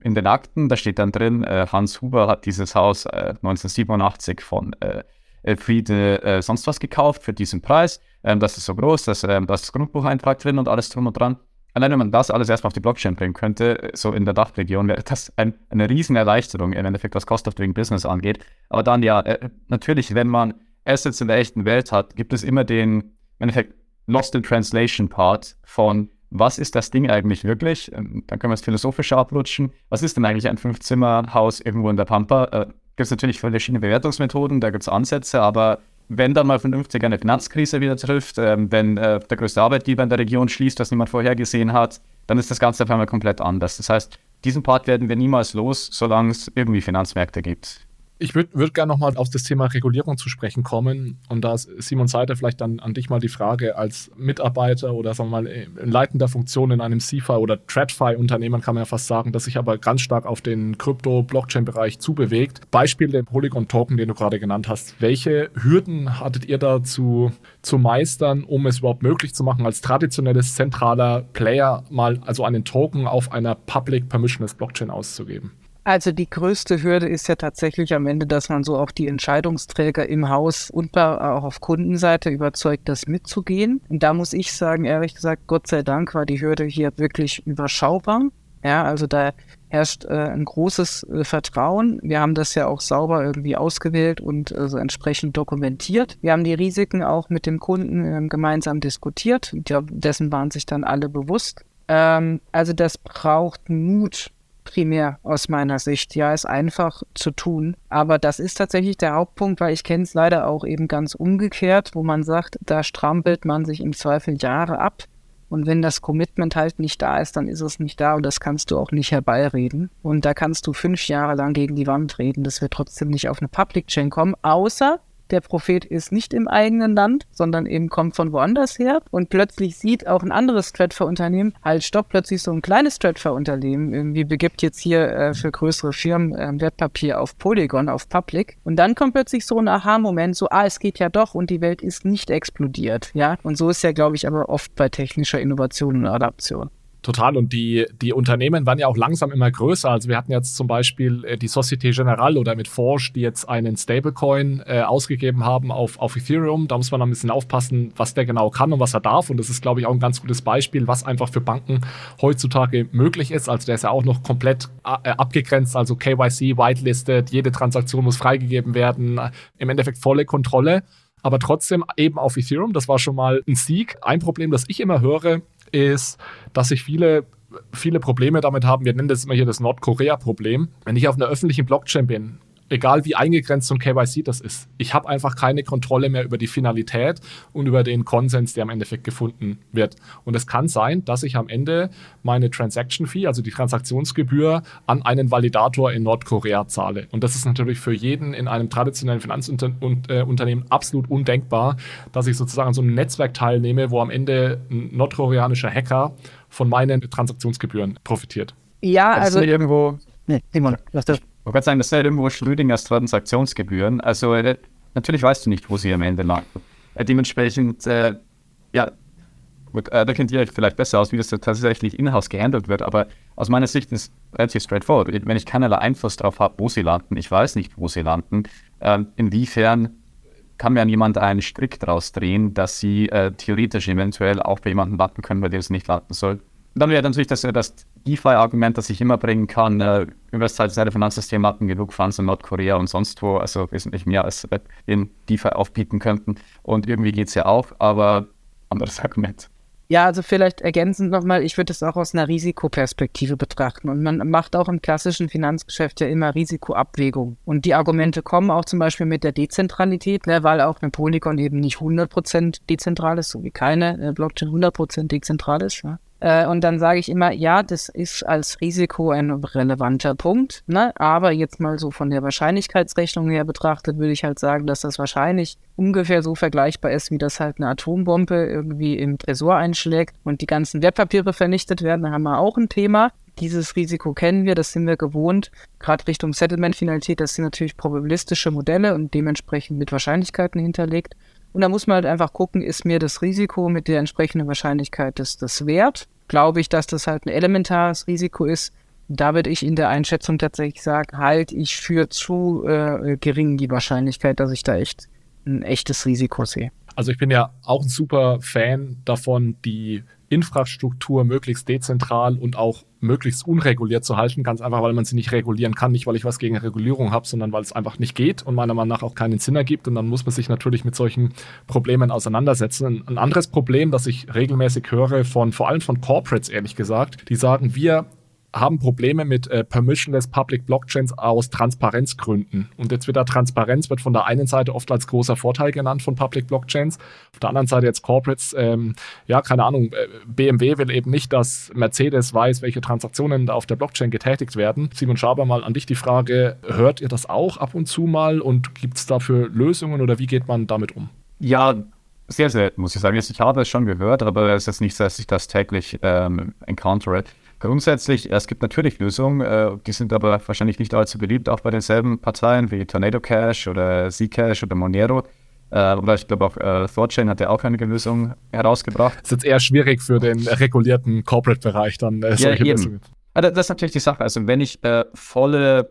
in den Akten, da steht dann drin, äh, Hans Huber hat dieses Haus 1987 äh, von äh, Friede äh, sonst was gekauft für diesen Preis, ähm, das ist so groß, dass, ähm, das Grundbucheintrag drin und alles drum und dran. Allein wenn man das alles erstmal auf die Blockchain bringen könnte, so in der Dachregion, wäre das ein, eine riesen Erleichterung im Endeffekt, was Cost of Doing Business angeht. Aber dann ja, natürlich, wenn man Assets in der echten Welt hat, gibt es immer den, im Endeffekt, Lost in Translation Part von, was ist das Ding eigentlich wirklich? Ähm, dann können wir es philosophisch abrutschen. Was ist denn eigentlich ein Fünf-Zimmer-Haus irgendwo in der Pampa? Äh, gibt es natürlich verschiedene Bewertungsmethoden, da gibt es Ansätze, aber wenn dann mal vernünftig eine Finanzkrise wieder trifft, äh, wenn äh, der größte Arbeitgeber in der Region schließt, was niemand vorher gesehen hat, dann ist das Ganze auf einmal komplett anders. Das heißt, diesen Part werden wir niemals los, solange es irgendwie Finanzmärkte gibt. Ich würde würd gerne nochmal auf das Thema Regulierung zu sprechen kommen. Und da ist Simon Seiter vielleicht dann an dich mal die Frage als Mitarbeiter oder sagen wir mal in leitender Funktion in einem CFI oder TradFi-Unternehmen kann man ja fast sagen, das sich aber ganz stark auf den Krypto-Blockchain-Bereich zubewegt. Beispiel den Polygon-Token, den du gerade genannt hast. Welche Hürden hattet ihr da zu, zu meistern, um es überhaupt möglich zu machen, als traditionelles zentraler Player mal also einen Token auf einer Public Permissionless Blockchain auszugeben? Also die größte Hürde ist ja tatsächlich am Ende, dass man so auch die Entscheidungsträger im Haus und auch auf Kundenseite überzeugt, das mitzugehen. Und da muss ich sagen, ehrlich gesagt, Gott sei Dank war die Hürde hier wirklich überschaubar. Ja, also da herrscht äh, ein großes äh, Vertrauen. Wir haben das ja auch sauber irgendwie ausgewählt und äh, so entsprechend dokumentiert. Wir haben die Risiken auch mit dem Kunden ähm, gemeinsam diskutiert. dessen waren sich dann alle bewusst. Ähm, also das braucht Mut primär aus meiner Sicht. Ja, ist einfach zu tun. Aber das ist tatsächlich der Hauptpunkt, weil ich kenne es leider auch eben ganz umgekehrt, wo man sagt, da strampelt man sich im Zweifel Jahre ab. Und wenn das Commitment halt nicht da ist, dann ist es nicht da und das kannst du auch nicht herbeireden. Und da kannst du fünf Jahre lang gegen die Wand reden, dass wir trotzdem nicht auf eine Public Chain kommen, außer der Prophet ist nicht im eigenen Land, sondern eben kommt von woanders her und plötzlich sieht auch ein anderes Stratfor-Unternehmen, halt stopp, plötzlich so ein kleines Stratfor-Unternehmen irgendwie begibt jetzt hier äh, für größere Firmen äh, Wertpapier auf Polygon, auf Public und dann kommt plötzlich so ein Aha-Moment, so, ah, es geht ja doch und die Welt ist nicht explodiert, ja, und so ist ja, glaube ich, aber oft bei technischer Innovation und Adaption. Total. Und die, die Unternehmen waren ja auch langsam immer größer. Also wir hatten jetzt zum Beispiel äh, die Societe Generale oder mit Forge, die jetzt einen Stablecoin äh, ausgegeben haben auf, auf Ethereum. Da muss man ein bisschen aufpassen, was der genau kann und was er darf. Und das ist, glaube ich, auch ein ganz gutes Beispiel, was einfach für Banken heutzutage möglich ist. Also der ist ja auch noch komplett äh, abgegrenzt, also KYC, whitelisted, jede Transaktion muss freigegeben werden. Im Endeffekt volle Kontrolle aber trotzdem eben auf Ethereum. Das war schon mal ein Sieg. Ein Problem, das ich immer höre, ist, dass sich viele viele Probleme damit haben. Wir nennen das immer hier das Nordkorea-Problem. Wenn ich auf einer öffentlichen Blockchain bin egal wie eingegrenzt so ein KYC das ist. Ich habe einfach keine Kontrolle mehr über die Finalität und über den Konsens, der am Endeffekt gefunden wird. Und es kann sein, dass ich am Ende meine Transaction Fee, also die Transaktionsgebühr, an einen Validator in Nordkorea zahle. Und das ist natürlich für jeden in einem traditionellen Finanzunternehmen absolut undenkbar, dass ich sozusagen an so einem Netzwerk teilnehme, wo am Ende ein nordkoreanischer Hacker von meinen Transaktionsgebühren profitiert. Ja, also irgendwo. Nee, Simon, lass das. Wollte sagen, das sind halt irgendwo Schrödingers Transaktionsgebühren. Also äh, natürlich weißt du nicht, wo sie am Ende landen. Äh, dementsprechend, äh, ja, äh, da kennt ihr vielleicht besser aus, wie das tatsächlich in-house gehandelt wird, aber aus meiner Sicht ist es relativ straightforward. Wenn ich keinerlei Einfluss darauf habe, wo sie landen, ich weiß nicht, wo sie landen, ähm, inwiefern kann mir an jemand einen Strick draus drehen, dass sie äh, theoretisch eventuell auch bei jemandem landen können, bei dem es nicht landen soll. Dann wäre natürlich das, das DeFi-Argument, das ich immer bringen kann. Äh, universelle Finanzsysteme hatten genug Funds in Nordkorea und sonst wo, also wesentlich mehr als wir in DeFi aufbieten könnten. Und irgendwie geht es ja auch, aber anderes <laughs> Argument. Ja, also vielleicht ergänzend nochmal, ich würde es auch aus einer Risikoperspektive betrachten. Und man macht auch im klassischen Finanzgeschäft ja immer Risikoabwägung. Und die Argumente kommen auch zum Beispiel mit der Dezentralität, ne, weil auch ein Polygon eben nicht 100% dezentral ist, so wie keine äh, Blockchain 100% dezentral ist. Ja. Äh, und dann sage ich immer, ja, das ist als Risiko ein relevanter Punkt. Ne? Aber jetzt mal so von der Wahrscheinlichkeitsrechnung her betrachtet, würde ich halt sagen, dass das wahrscheinlich ungefähr so vergleichbar ist, wie das halt eine Atombombe irgendwie im Tresor einschlägt und die ganzen Wertpapiere vernichtet werden. Da haben wir auch ein Thema. Dieses Risiko kennen wir, das sind wir gewohnt. Gerade Richtung Settlement-Finalität, das sind natürlich probabilistische Modelle und dementsprechend mit Wahrscheinlichkeiten hinterlegt. Und da muss man halt einfach gucken, ist mir das Risiko mit der entsprechenden Wahrscheinlichkeit das, das wert? Glaube ich, dass das halt ein elementares Risiko ist? Da würde ich in der Einschätzung tatsächlich sagen, halt ich für zu äh, gering die Wahrscheinlichkeit, dass ich da echt ein echtes Risiko sehe. Also ich bin ja auch ein super Fan davon, die Infrastruktur möglichst dezentral und auch möglichst unreguliert zu halten. Ganz einfach, weil man sie nicht regulieren kann. Nicht, weil ich was gegen Regulierung habe, sondern weil es einfach nicht geht und meiner Meinung nach auch keinen Sinn ergibt. Und dann muss man sich natürlich mit solchen Problemen auseinandersetzen. Ein anderes Problem, das ich regelmäßig höre von, vor allem von Corporates, ehrlich gesagt, die sagen, wir haben Probleme mit äh, permissionless Public Blockchains aus Transparenzgründen. Und jetzt wird da Transparenz wird von der einen Seite oft als großer Vorteil genannt von Public Blockchains. Auf der anderen Seite jetzt Corporates, ähm, ja, keine Ahnung, äh, BMW will eben nicht, dass Mercedes weiß, welche Transaktionen da auf der Blockchain getätigt werden. Simon Schaber, mal an dich die Frage, hört ihr das auch ab und zu mal und gibt es dafür Lösungen oder wie geht man damit um? Ja, sehr selten, muss ich sagen. Ich habe es schon gehört, aber es ist nicht so, dass ich das täglich ähm, encountere. Grundsätzlich, es gibt natürlich Lösungen, äh, die sind aber wahrscheinlich nicht allzu beliebt, auch bei denselben Parteien wie Tornado Cash oder Zcash oder Monero. Äh, oder ich glaube auch äh, ThorChain hat ja auch einige Lösungen herausgebracht. Es ist jetzt eher schwierig für den regulierten Corporate-Bereich dann äh, solche ja, Lösungen. Das ist natürlich die Sache. Also wenn ich äh, volle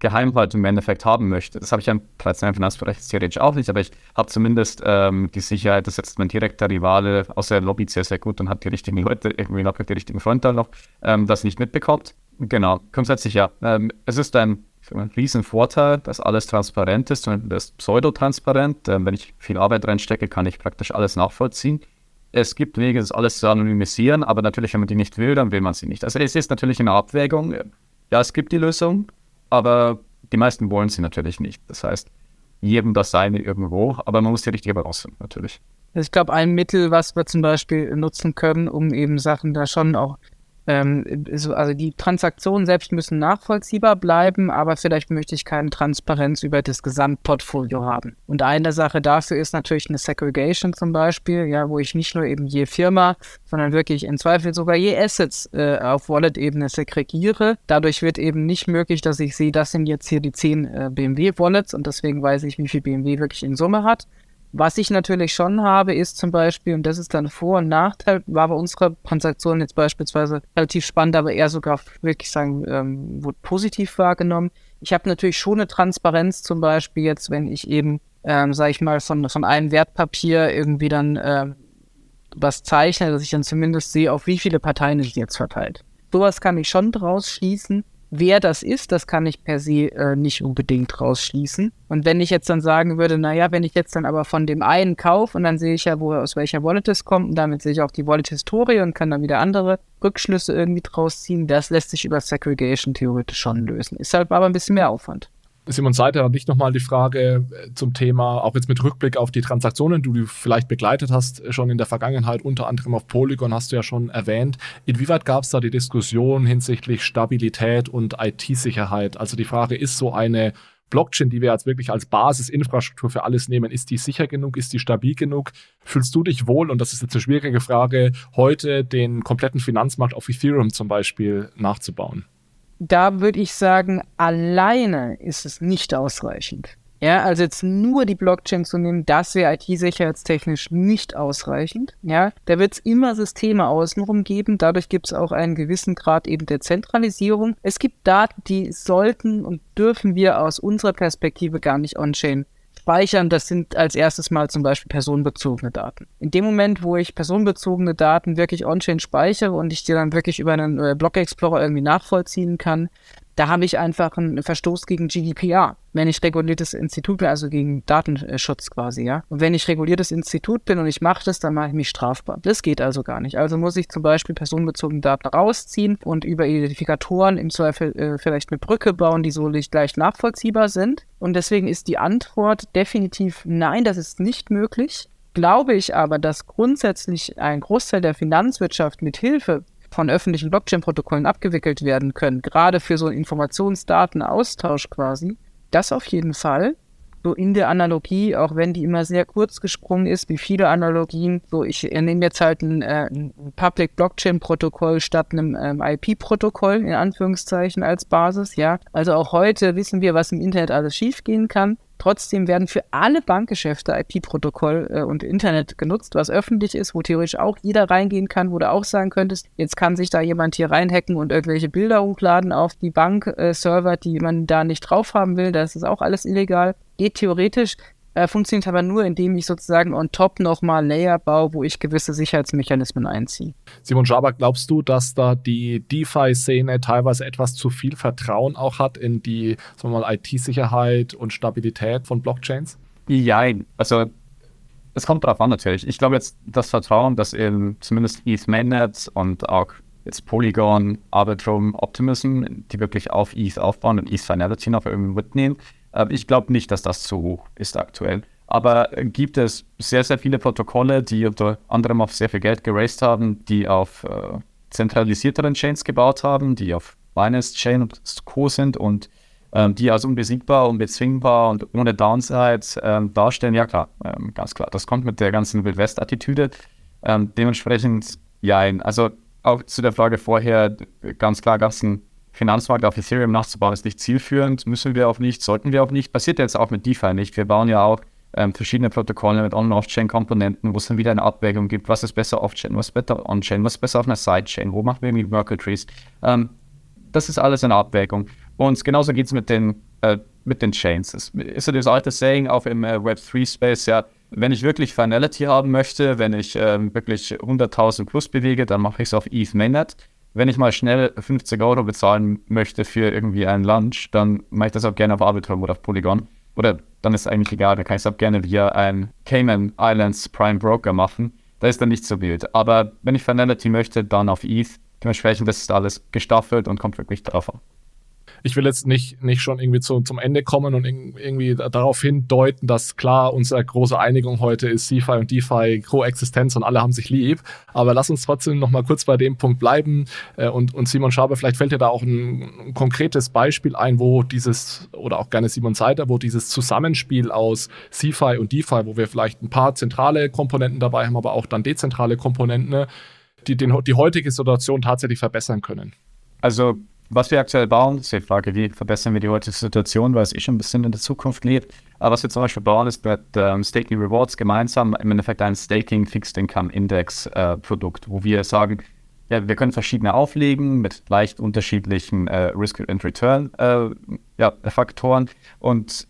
Geheimhaltung im Endeffekt haben möchte, das habe ich ja im traditionellen Finanzbereich theoretisch auch nicht, aber ich habe zumindest ähm, die Sicherheit, dass jetzt mein direkter Rivale aus der Lobby sehr, sehr gut und hat die richtigen Leute, irgendwie noch die richtigen Freunde noch, ähm, das nicht mitbekommt. Genau, grundsätzlich ja. Ähm, es ist ein, ein Riesenvorteil, dass alles transparent ist und das ist pseudotransparent. Ähm, wenn ich viel Arbeit reinstecke, kann ich praktisch alles nachvollziehen. Es gibt Wege, das alles zu anonymisieren, aber natürlich, wenn man die nicht will, dann will man sie nicht. Also es ist natürlich eine Abwägung. Ja, es gibt die Lösung, aber die meisten wollen sie natürlich nicht. Das heißt, jedem das seine irgendwo, aber man muss die richtige Balance finden, natürlich. Also ich glaube, ein Mittel, was wir zum Beispiel nutzen können, um eben Sachen da schon auch ähm, also die Transaktionen selbst müssen nachvollziehbar bleiben, aber vielleicht möchte ich keine Transparenz über das Gesamtportfolio haben. Und eine Sache dafür ist natürlich eine Segregation zum Beispiel, ja, wo ich nicht nur eben je Firma, sondern wirklich in Zweifel sogar je Assets äh, auf Wallet-Ebene segregiere. Dadurch wird eben nicht möglich, dass ich sehe, das sind jetzt hier die 10 äh, BMW-Wallets und deswegen weiß ich, wie viel BMW wirklich in Summe hat. Was ich natürlich schon habe, ist zum Beispiel, und das ist dann Vor- und Nachteil, war bei unserer Transaktion jetzt beispielsweise relativ spannend, aber eher sogar wirklich sagen, ähm, wurde positiv wahrgenommen. Ich habe natürlich schon eine Transparenz, zum Beispiel jetzt, wenn ich eben, ähm, sage ich mal, von, von einem Wertpapier irgendwie dann äh, was zeichne, dass ich dann zumindest sehe, auf wie viele Parteien es jetzt verteilt. Sowas kann ich schon draus schließen. Wer das ist, das kann ich per se äh, nicht unbedingt rausschließen. Und wenn ich jetzt dann sagen würde, naja, wenn ich jetzt dann aber von dem einen kaufe und dann sehe ich ja, wo aus welcher Wallet es kommt und damit sehe ich auch die Wallet-Historie und kann dann wieder andere Rückschlüsse irgendwie draus ziehen, das lässt sich über Segregation theoretisch schon lösen. Ist halt aber ein bisschen mehr Aufwand. Simon Seiter hat nicht nochmal die Frage äh, zum Thema, auch jetzt mit Rückblick auf die Transaktionen, die du vielleicht begleitet hast, äh, schon in der Vergangenheit, unter anderem auf Polygon hast du ja schon erwähnt. Inwieweit gab es da die Diskussion hinsichtlich Stabilität und IT-Sicherheit? Also die Frage, ist so eine Blockchain, die wir jetzt wirklich als Basisinfrastruktur für alles nehmen, ist die sicher genug, ist die stabil genug? Fühlst du dich wohl, und das ist jetzt eine schwierige Frage, heute den kompletten Finanzmarkt auf Ethereum zum Beispiel nachzubauen? Da würde ich sagen, alleine ist es nicht ausreichend. Ja, also jetzt nur die Blockchain zu nehmen, das wäre IT-sicherheitstechnisch nicht ausreichend. Ja, da wird es immer Systeme außenrum geben. Dadurch gibt es auch einen gewissen Grad eben der Zentralisierung. Es gibt Daten, die sollten und dürfen wir aus unserer Perspektive gar nicht on-chain speichern, das sind als erstes mal zum Beispiel personenbezogene Daten. In dem Moment, wo ich personenbezogene Daten wirklich on-chain speichere und ich die dann wirklich über einen äh, Block Explorer irgendwie nachvollziehen kann, da habe ich einfach einen Verstoß gegen GDPR, wenn ich reguliertes Institut bin, also gegen Datenschutz quasi, ja. Und wenn ich reguliertes Institut bin und ich mache das, dann mache ich mich strafbar. Das geht also gar nicht. Also muss ich zum Beispiel personenbezogene Daten rausziehen und über Identifikatoren im Zweifel äh, vielleicht eine Brücke bauen, die so nicht leicht nachvollziehbar sind. Und deswegen ist die Antwort definitiv nein, das ist nicht möglich. Glaube ich aber, dass grundsätzlich ein Großteil der Finanzwirtschaft mit Hilfe von öffentlichen Blockchain-Protokollen abgewickelt werden können, gerade für so einen Informationsdatenaustausch quasi, das auf jeden Fall. So in der Analogie, auch wenn die immer sehr kurz gesprungen ist, wie viele Analogien. So, ich nehme jetzt halt ein, äh, ein Public Blockchain Protokoll statt einem ähm, IP-Protokoll in Anführungszeichen als Basis, ja. Also auch heute wissen wir, was im Internet alles schiefgehen kann. Trotzdem werden für alle Bankgeschäfte IP-Protokoll äh, und Internet genutzt, was öffentlich ist, wo theoretisch auch jeder reingehen kann, wo du auch sagen könntest, jetzt kann sich da jemand hier reinhacken und irgendwelche Bilder hochladen auf die Bankserver, äh, die man da nicht drauf haben will. Das ist auch alles illegal. Geht theoretisch, äh, funktioniert aber nur, indem ich sozusagen on top nochmal Layer baue, wo ich gewisse Sicherheitsmechanismen einziehe. Simon Schaber, glaubst du, dass da die DeFi-Szene teilweise etwas zu viel Vertrauen auch hat in die IT-Sicherheit und Stabilität von Blockchains? Ja, also es kommt darauf an natürlich. Ich glaube jetzt, das Vertrauen, das in zumindest ETH Mainnet und auch jetzt Polygon, Arbitrum, Optimism, die wirklich auf ETH aufbauen und ETH Finality noch irgendwie mitnehmen, ich glaube nicht, dass das zu hoch ist aktuell. Aber gibt es sehr, sehr viele Protokolle, die unter anderem auf sehr viel Geld geraced haben, die auf äh, zentralisierteren Chains gebaut haben, die auf Binance Chain und Co. sind und ähm, die als unbesiegbar, unbezwingbar und ohne Downside ähm, darstellen. Ja, klar, ähm, ganz klar. Das kommt mit der ganzen Wildwest-Attitüde. Ähm, dementsprechend, ja, also auch zu der Frage vorher, ganz klar ein Finanzmarkt auf Ethereum nachzubauen, ist nicht zielführend, müssen wir auch nicht, sollten wir auch nicht. Passiert jetzt auch mit DeFi nicht. Wir bauen ja auch ähm, verschiedene Protokolle mit On- und Off-Chain-Komponenten, wo es dann wieder eine Abwägung gibt, was ist besser Off-Chain, was ist besser On-Chain, was ist besser auf einer Side-Chain, wo machen wir irgendwie Merkle Trees. Ähm, das ist alles eine Abwägung. Und genauso geht es mit den, äh, mit den Chains. Es ist ja das alte Saying auch im äh, Web3-Space, ja, wenn ich wirklich Finality haben möchte, wenn ich äh, wirklich 100.000 plus bewege, dann mache ich es auf ETH Mainnet. Wenn ich mal schnell 50 Euro bezahlen möchte für irgendwie einen Lunch, dann mache ich das auch gerne auf Arbitrum oder auf Polygon. Oder dann ist es eigentlich egal, dann kann ich es auch gerne via ein Cayman Islands Prime Broker machen. Da ist dann nicht so wild. Aber wenn ich Finality möchte, dann auf ETH. Dementsprechend ist alles gestaffelt und kommt wirklich drauf an ich will jetzt nicht, nicht schon irgendwie zu, zum Ende kommen und irgendwie darauf hindeuten, dass klar unsere große Einigung heute ist CFI und DeFi Koexistenz und alle haben sich lieb. Aber lass uns trotzdem noch mal kurz bei dem Punkt bleiben. Äh, und, und Simon Schaber, vielleicht fällt dir da auch ein, ein konkretes Beispiel ein, wo dieses, oder auch gerne Simon Seiter, wo dieses Zusammenspiel aus CFI und DeFi, wo wir vielleicht ein paar zentrale Komponenten dabei haben, aber auch dann dezentrale Komponenten, ne, die den, die heutige Situation tatsächlich verbessern können. Also was wir aktuell bauen, ist die Frage, wie verbessern wir die heutige Situation, weil es eh schon ein bisschen in der Zukunft lebt. Aber was wir zum Beispiel bauen, ist mit ähm, Staking Rewards gemeinsam im Endeffekt ein Staking Fixed Income Index äh, Produkt, wo wir sagen, ja, wir können verschiedene auflegen mit leicht unterschiedlichen äh, Risk and Return äh, ja, Faktoren und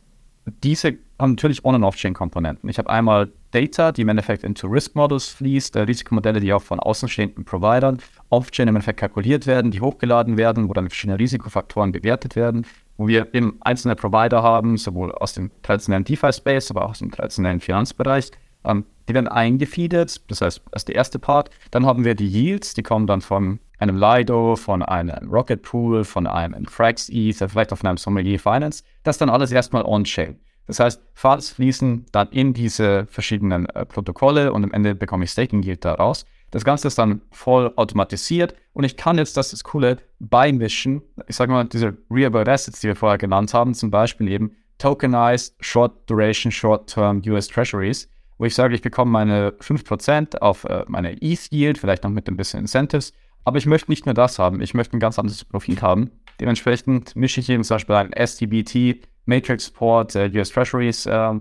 diese haben natürlich On- und Off-Chain-Komponenten. Ich habe einmal Data, die im Endeffekt into Risk Models fließt, äh, Risikomodelle, die auch von außenstehenden Providern Off-Chain im Endeffekt kalkuliert werden, die hochgeladen werden, wo dann verschiedene Risikofaktoren bewertet werden, wo wir eben einzelne Provider haben, sowohl aus dem traditionellen DeFi-Space, aber auch aus dem traditionellen Finanzbereich. Ähm, die werden eingefeedet, das heißt, das ist der erste Part. Dann haben wir die Yields, die kommen dann von einem Lido, von einem Rocket Pool, von einem Frax Ether, vielleicht auch von einem Sommelier Finance. Das dann alles erstmal on-chain. Das heißt, Files fließen dann in diese verschiedenen äh, Protokolle und am Ende bekomme ich Staking Yield daraus. Das Ganze ist dann voll automatisiert und ich kann jetzt, das das Coole, beimischen. Ich sage mal, diese Real-World Assets, die wir vorher genannt haben, zum Beispiel eben Tokenized Short Duration, Short Term US Treasuries, wo ich sage, ich bekomme meine 5% auf äh, meine ETH Yield, vielleicht noch mit ein bisschen Incentives, aber ich möchte nicht nur das haben, ich möchte ein ganz anderes Profil haben. Dementsprechend mische ich eben zum Beispiel ein STBT Matrix Port, äh, US Treasuries äh,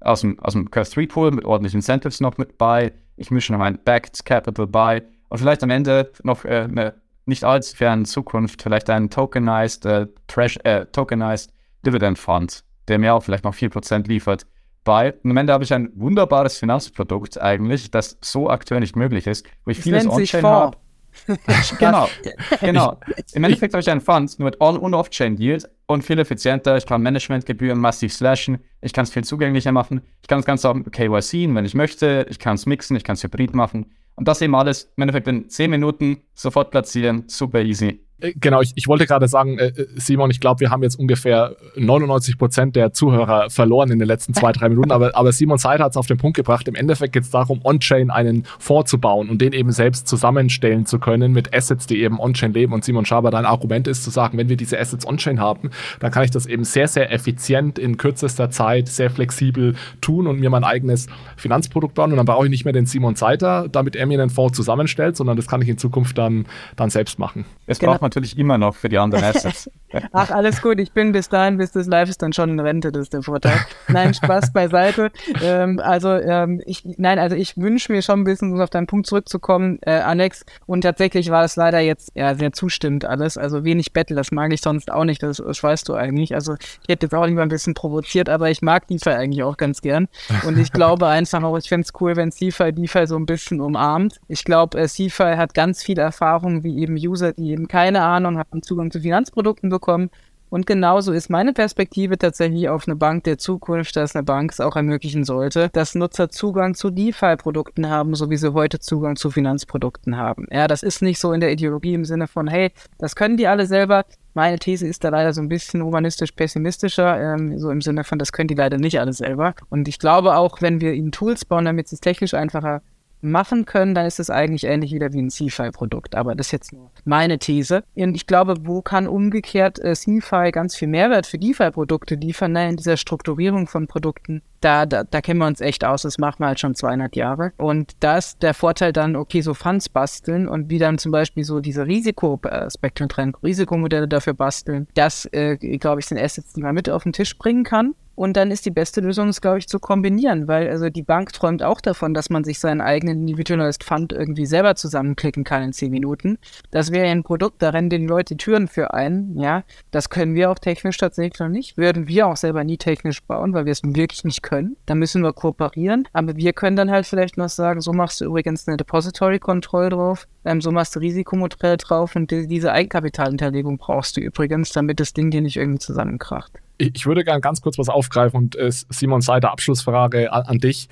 aus dem, aus dem Curve 3 Pool mit ordentlichen Incentives noch mit bei. Ich mische noch ein Backed Capital bei und vielleicht am Ende noch äh, eine nicht allzu ferne Zukunft, vielleicht ein Tokenized, äh, Trash, äh, Tokenized Dividend Fund, der mir auch vielleicht noch 4% liefert bei. Und am Ende habe ich ein wunderbares Finanzprodukt eigentlich, das so aktuell nicht möglich ist, wo ich das vieles On-Chain habe. <laughs> genau, <laughs> genau. Im Endeffekt habe ich einen Fund nur mit On- und Off-Chain Deals und viel effizienter. Ich kann Managementgebühren massiv slashen. Ich kann es viel zugänglicher machen. Ich kann das Ganze auch mit KYC, wenn ich möchte. Ich kann es mixen, ich kann es hybrid machen. Und das eben alles im Endeffekt in 10 Minuten sofort platzieren. Super easy. Äh, genau, ich, ich wollte gerade sagen, äh, Simon, ich glaube, wir haben jetzt ungefähr 99 Prozent der Zuhörer verloren in den letzten zwei, drei Minuten, aber, aber Simon Seid hat es auf den Punkt gebracht. Im Endeffekt geht es darum, On-Chain einen vorzubauen und den eben selbst zusammenstellen zu können mit Assets, die eben On-Chain leben. Und Simon Schaber, dein Argument ist zu sagen, wenn wir diese Assets On-Chain haben, dann kann ich das eben sehr, sehr effizient in kürzester Zeit, sehr flexibel tun und mir mein eigenes Finanzprodukt bauen. Und dann brauche ich nicht mehr den Simon Seiter, damit er mir einen Fonds zusammenstellt, sondern das kann ich in Zukunft dann, dann selbst machen. Es genau. braucht natürlich immer noch für die anderen Assets. <laughs> Ach, alles gut. Ich bin bis dahin, bis das live ist, dann schon in Rente, das ist der Vorteil. Nein, Spaß <laughs> beiseite. Ähm, also, ähm, ich, nein, also ich wünsche mir schon ein bisschen, um auf deinen Punkt zurückzukommen, äh, Alex. Und tatsächlich war es leider jetzt ja sehr zustimmend alles. Also wenig Battle, das mag ich sonst auch nicht. Das, das weißt du eigentlich. Also ich hätte jetzt auch lieber ein bisschen provoziert, aber ich mag DeFi eigentlich auch ganz gern. Und ich glaube <laughs> einfach auch, ich fände es cool, wenn DeFi DeFi so ein bisschen umarmt. Ich glaube, äh, DeFi hat ganz viel Erfahrung, wie eben User, die eben keine Ahnung haben, Zugang zu Finanzprodukten bekommen. Und genauso ist meine Perspektive tatsächlich auf eine Bank der Zukunft, dass eine Bank es auch ermöglichen sollte, dass Nutzer Zugang zu DeFi-Produkten haben, so wie sie heute Zugang zu Finanzprodukten haben. Ja, das ist nicht so in der Ideologie im Sinne von, hey, das können die alle selber. Meine These ist da leider so ein bisschen humanistisch-pessimistischer, ähm, so im Sinne von, das können die leider nicht alle selber. Und ich glaube auch, wenn wir ihnen Tools bauen, damit sie es technisch einfacher machen können, dann ist es eigentlich ähnlich wieder wie ein CFI-Produkt. Aber das ist jetzt nur meine These. Und ich glaube, wo kann umgekehrt äh, CFI ganz viel Mehrwert für DeFi-Produkte liefern? Nein, in dieser Strukturierung von Produkten da, da, da kennen wir uns echt aus. Das machen wir halt schon 200 Jahre. Und da ist der Vorteil dann, okay, so Funds basteln und wie dann zum Beispiel so diese Risikospektren trennen, Risikomodelle dafür basteln. Das, äh, glaube ich, sind Assets, die man mit auf den Tisch bringen kann. Und dann ist die beste Lösung, es, glaube ich, zu kombinieren, weil also die Bank träumt auch davon, dass man sich seinen eigenen Individualized Fund irgendwie selber zusammenklicken kann in zehn Minuten. Das wäre ein Produkt, da rennen den Leute die Türen für ein, ja. Das können wir auch technisch tatsächlich noch nicht. Würden wir auch selber nie technisch bauen, weil wir es wirklich nicht können. Da müssen wir kooperieren. Aber wir können dann halt vielleicht noch sagen, so machst du übrigens eine Depository Control drauf, ähm, so machst du Risikomodell drauf und die, diese Eigenkapitalinterlegung brauchst du übrigens, damit das Ding dir nicht irgendwie zusammenkracht. Ich würde gerne ganz kurz was aufgreifen und äh, Simon Seiter, Abschlussfrage an, an dich.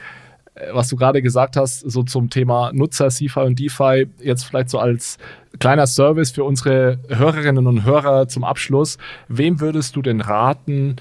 Äh, was du gerade gesagt hast, so zum Thema Nutzer, CFI und DeFi, jetzt vielleicht so als kleiner Service für unsere Hörerinnen und Hörer zum Abschluss. Wem würdest du denn raten,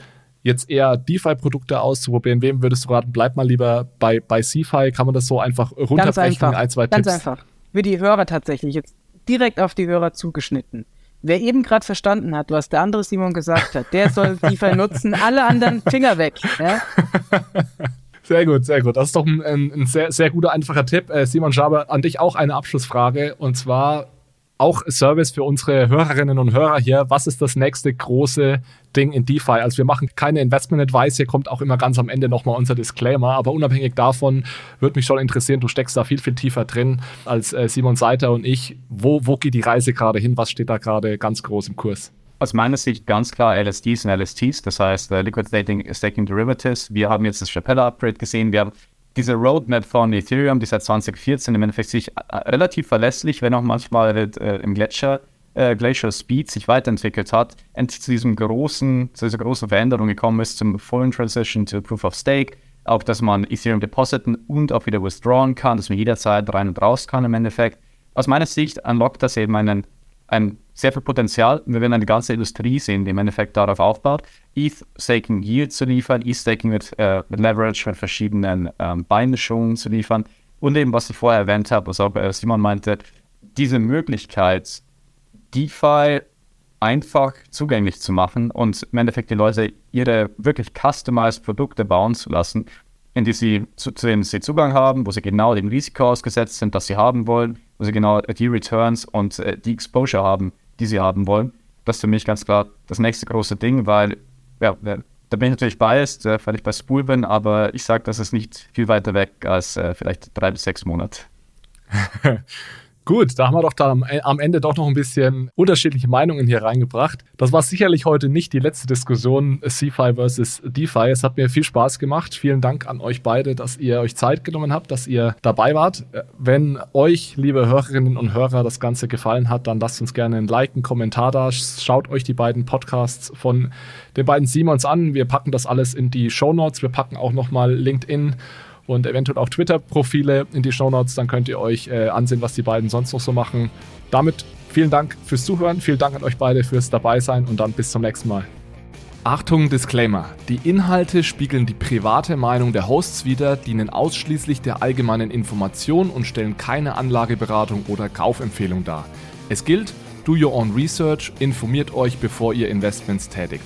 jetzt eher DeFi-Produkte auszuprobieren? Wem würdest du raten, bleib mal lieber bei, bei CFI? Kann man das so einfach runterbrechen? Ganz einfach. Ein, zwei Ganz Tipps? einfach. Für die Hörer tatsächlich jetzt direkt auf die Hörer zugeschnitten. Wer eben gerade verstanden hat, was der andere Simon gesagt hat, der soll <laughs> DeFi nutzen, alle anderen Finger weg. Ja? <laughs> Sehr gut, sehr gut. Das ist doch ein, ein sehr, sehr guter, einfacher Tipp. Äh, Simon Schaber, an dich auch eine Abschlussfrage. Und zwar, auch Service für unsere Hörerinnen und Hörer hier. Was ist das nächste große Ding in DeFi? Also wir machen keine Investment Advice, hier kommt auch immer ganz am Ende nochmal unser Disclaimer, aber unabhängig davon würde mich schon interessieren, du steckst da viel, viel tiefer drin als äh, Simon Seiter und ich. Wo, wo geht die Reise gerade hin? Was steht da gerade ganz groß im Kurs? Aus meiner Sicht ganz klar LSDs und LSTs, das heißt uh, Liquid Staking, Staking Derivatives. Wir haben jetzt das Chapella Upgrade gesehen, wir haben diese Roadmap von Ethereum, die seit 2014 im Endeffekt sich äh, relativ verlässlich, wenn auch manchmal äh, im Gletscher, äh, Glacier Speed sich weiterentwickelt hat, endlich zu diesem großen, zu dieser großen Veränderung gekommen ist, zum vollen Transition to Proof of Stake, auch dass man Ethereum depositen und auch wieder withdrawn kann, dass man jederzeit rein und raus kann im Endeffekt. Aus meiner Sicht unlockt das eben einen ein sehr viel Potenzial. Wir werden eine ganze Industrie sehen, die im Endeffekt darauf aufbaut, ETH-Staking Yield zu liefern, ETH-Staking mit, äh, mit Leverage, mit verschiedenen ähm, Beinmischungen zu liefern. Und eben, was ich vorher erwähnt habe, was auch äh, Simon meinte, diese Möglichkeit, DeFi einfach zugänglich zu machen und im Endeffekt die Leute ihre wirklich customized Produkte bauen zu lassen, in die sie, zu, zu denen sie Zugang haben, wo sie genau dem Risiko ausgesetzt sind, das sie haben wollen wo sie genau die Returns und äh, die Exposure haben, die sie haben wollen. Das ist für mich ganz klar das nächste große Ding, weil, ja, da bin ich natürlich biased, äh, weil ich bei Spool bin, aber ich sage, das ist nicht viel weiter weg als äh, vielleicht drei bis sechs Monate. <laughs> Gut, da haben wir doch dann äh, am Ende doch noch ein bisschen unterschiedliche Meinungen hier reingebracht. Das war sicherlich heute nicht die letzte Diskussion äh, CFI versus DeFi. Es hat mir viel Spaß gemacht. Vielen Dank an euch beide, dass ihr euch Zeit genommen habt, dass ihr dabei wart. Äh, wenn euch, liebe Hörerinnen und Hörer, das Ganze gefallen hat, dann lasst uns gerne ein Like, einen Kommentar da. Schaut euch die beiden Podcasts von den beiden Simons an. Wir packen das alles in die Show Notes. Wir packen auch nochmal LinkedIn und eventuell auch Twitter-Profile in die Shownotes. Dann könnt ihr euch äh, ansehen, was die beiden sonst noch so machen. Damit vielen Dank fürs Zuhören, vielen Dank an euch beide fürs Dabeisein und dann bis zum nächsten Mal. Achtung, Disclaimer. Die Inhalte spiegeln die private Meinung der Hosts wider, dienen ausschließlich der allgemeinen Information und stellen keine Anlageberatung oder Kaufempfehlung dar. Es gilt, do your own research, informiert euch, bevor ihr Investments tätigt.